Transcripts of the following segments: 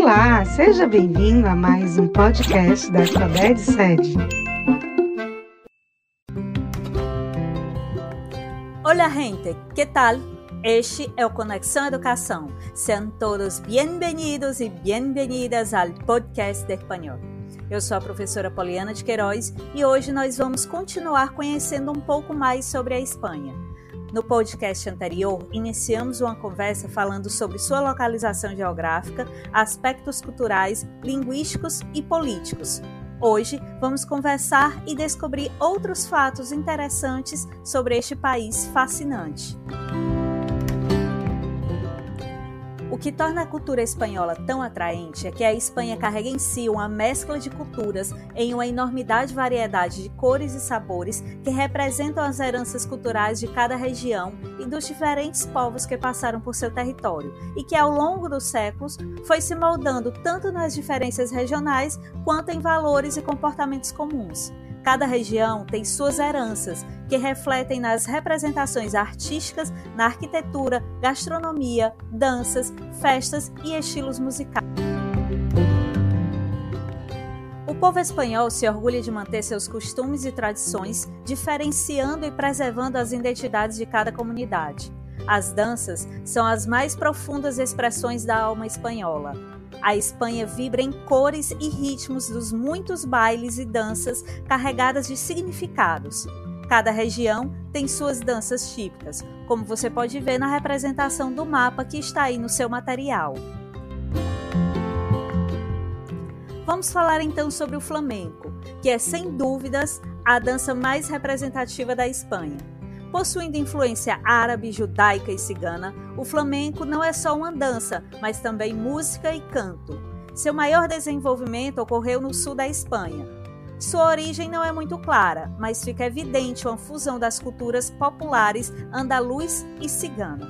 Olá, seja bem-vindo a mais um podcast da Alfabete Sede. Olá, gente, que tal? Este é o Conexão Educação. Sejam todos bem-vindos e bem-vindas ao podcast de espanhol. Eu sou a professora Poliana de Queiroz e hoje nós vamos continuar conhecendo um pouco mais sobre a Espanha. No podcast anterior, iniciamos uma conversa falando sobre sua localização geográfica, aspectos culturais, linguísticos e políticos. Hoje vamos conversar e descobrir outros fatos interessantes sobre este país fascinante. O que torna a cultura espanhola tão atraente é que a Espanha carrega em si uma mescla de culturas em uma enormidade variedade de cores e sabores que representam as heranças culturais de cada região e dos diferentes povos que passaram por seu território, e que ao longo dos séculos foi se moldando tanto nas diferenças regionais quanto em valores e comportamentos comuns. Cada região tem suas heranças, que refletem nas representações artísticas, na arquitetura, gastronomia, danças, festas e estilos musicais. O povo espanhol se orgulha de manter seus costumes e tradições, diferenciando e preservando as identidades de cada comunidade. As danças são as mais profundas expressões da alma espanhola. A Espanha vibra em cores e ritmos dos muitos bailes e danças carregadas de significados. Cada região tem suas danças típicas, como você pode ver na representação do mapa que está aí no seu material. Vamos falar então sobre o flamenco, que é sem dúvidas a dança mais representativa da Espanha. Possuindo influência árabe, judaica e cigana, o flamenco não é só uma dança, mas também música e canto. Seu maior desenvolvimento ocorreu no sul da Espanha. Sua origem não é muito clara, mas fica evidente uma fusão das culturas populares andaluz e cigana.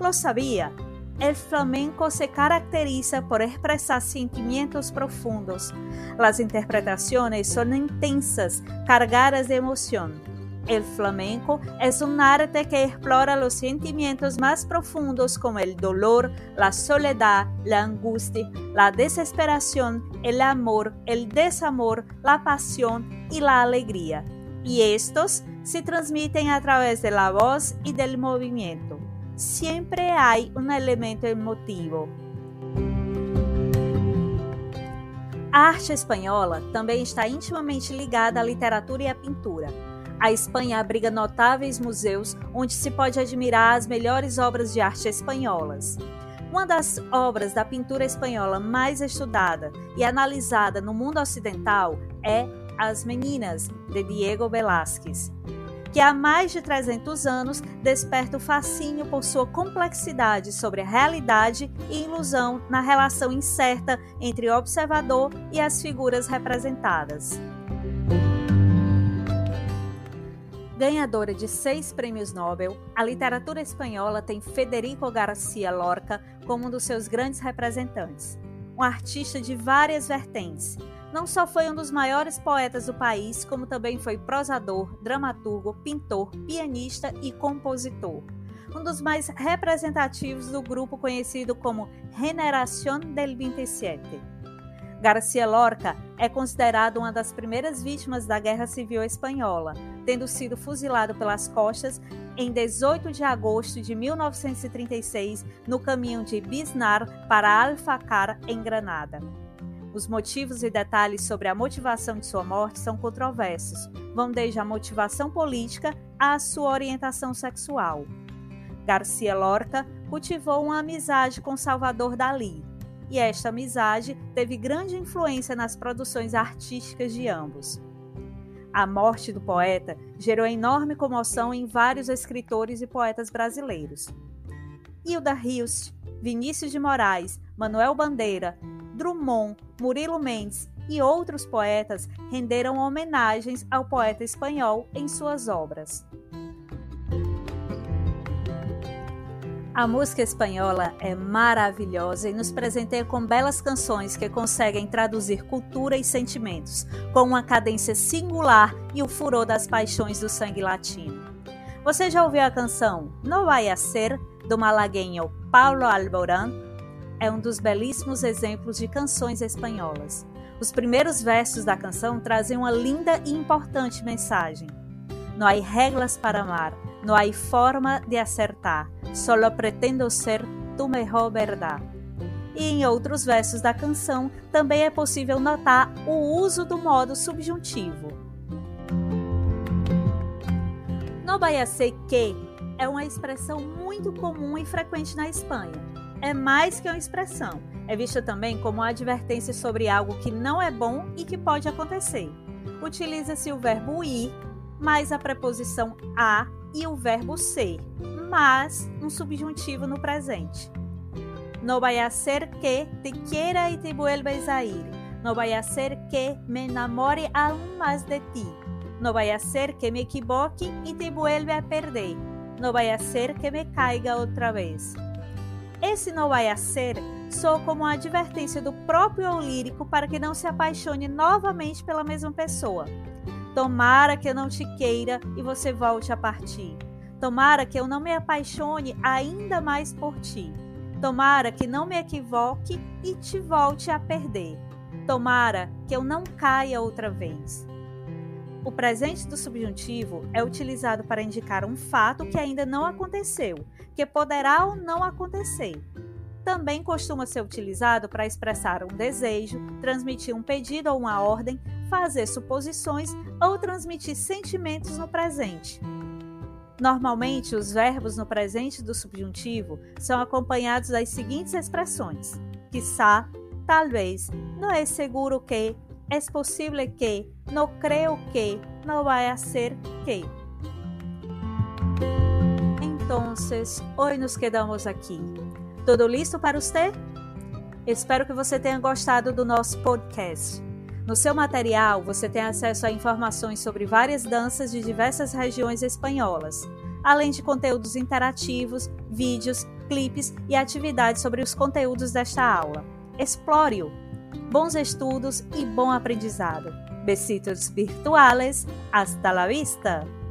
Lo sabia? El flamenco se caracteriza por expresar sentimientos profundos. Las interpretaciones son intensas, cargadas de emoción. El flamenco es un arte que explora los sentimientos más profundos como el dolor, la soledad, la angustia, la desesperación, el amor, el desamor, la pasión y la alegría. Y estos se transmiten a través de la voz y del movimiento. Siempre hay un elemento emotivo. A arte espanhola também está intimamente ligada à literatura e à pintura. A Espanha abriga notáveis museus onde se pode admirar as melhores obras de arte espanholas. Uma das obras da pintura espanhola mais estudada e analisada no mundo ocidental é As Meninas, de Diego Velázquez, que há mais de 300 anos desperta o fascínio por sua complexidade sobre a realidade e ilusão na relação incerta entre o observador e as figuras representadas. Ganhadora de seis prêmios Nobel, a literatura espanhola tem Federico Garcia Lorca como um dos seus grandes representantes. Um artista de várias vertentes. Não só foi um dos maiores poetas do país, como também foi prosador, dramaturgo, pintor, pianista e compositor. Um dos mais representativos do grupo conhecido como Generación del 27. Garcia Lorca é considerado uma das primeiras vítimas da Guerra Civil Espanhola, tendo sido fuzilado pelas costas em 18 de agosto de 1936 no caminho de Biznar para Alfacar, em Granada. Os motivos e detalhes sobre a motivação de sua morte são controversos, vão desde a motivação política à sua orientação sexual. Garcia Lorca cultivou uma amizade com Salvador Dalí, e esta amizade teve grande influência nas produções artísticas de ambos. A morte do poeta gerou enorme comoção em vários escritores e poetas brasileiros. Hilda Rios, Vinícius de Moraes, Manuel Bandeira, Drummond, Murilo Mendes e outros poetas renderam homenagens ao poeta espanhol em suas obras. A música espanhola é maravilhosa e nos presenteia com belas canções que conseguem traduzir cultura e sentimentos, com uma cadência singular e o furor das paixões do sangue latino. Você já ouviu a canção No Vai a Ser, do malagueño Paulo Alborán? é um dos belíssimos exemplos de canções espanholas. Os primeiros versos da canção trazem uma linda e importante mensagem. Não há regras para amar, não há forma de acertar, solo pretendo ser tu mejor verdade. E em outros versos da canção também é possível notar o uso do modo subjuntivo. No ser que é uma expressão muito comum e frequente na Espanha. É mais que uma expressão, é vista também como uma advertência sobre algo que não é bom e que pode acontecer. Utiliza-se o verbo ir mais a preposição a e o verbo ser, mas um subjuntivo no presente. No vaya a ser que te quiera y te vuelves a ir. No vaya a ser que me enamore aún más de ti. No vaya a ser que me equivoque y te vuelva a perder. No vaya a ser que me caiga outra vez. Esse não vai a ser soa como uma advertência do próprio eu lírico para que não se apaixone novamente pela mesma pessoa. Tomara que eu não te queira e você volte a partir. Tomara que eu não me apaixone ainda mais por ti. Tomara que não me equivoque e te volte a perder. Tomara que eu não caia outra vez. O presente do subjuntivo é utilizado para indicar um fato que ainda não aconteceu, que poderá ou não acontecer. Também costuma ser utilizado para expressar um desejo, transmitir um pedido ou uma ordem, fazer suposições ou transmitir sentimentos no presente. Normalmente, os verbos no presente do subjuntivo são acompanhados das seguintes expressões: quizá, talvez, não é seguro que, é possível que, não creio que, não vai ser que. Então, hoje nos quedamos aqui. Tudo listo para você? Espero que você tenha gostado do nosso podcast. No seu material, você tem acesso a informações sobre várias danças de diversas regiões espanholas, além de conteúdos interativos, vídeos, clipes e atividades sobre os conteúdos desta aula. Explore-o! Bons estudos e bom aprendizado. Besitos virtuales. Hasta la vista!